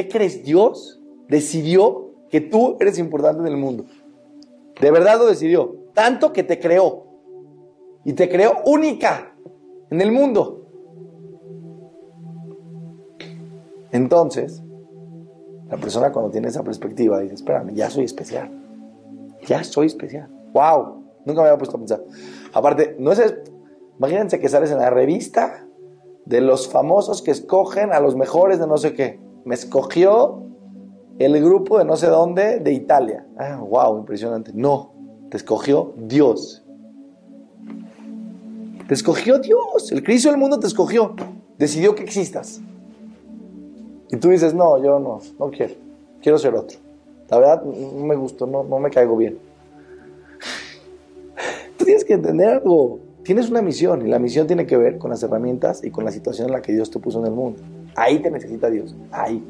¿Qué crees? Dios decidió que tú eres importante en el mundo. De verdad lo decidió. Tanto que te creó. Y te creó única en el mundo. Entonces, la persona cuando tiene esa perspectiva dice, espérame, ya soy especial. Ya soy especial. ¡Wow! Nunca me había puesto a pensar. Aparte, no es... Imagínense que sales en la revista de los famosos que escogen a los mejores de no sé qué. Me escogió el grupo de no sé dónde de Italia. Ah, wow, impresionante. No, te escogió Dios. Te escogió Dios. El Cristo del mundo te escogió. Decidió que existas. Y tú dices, no, yo no, no quiero. Quiero ser otro. La verdad, no me gustó, no, no me caigo bien. Tú tienes que entender algo. Tienes una misión y la misión tiene que ver con las herramientas y con la situación en la que Dios te puso en el mundo. Ahí te necesita Dios. Ahí.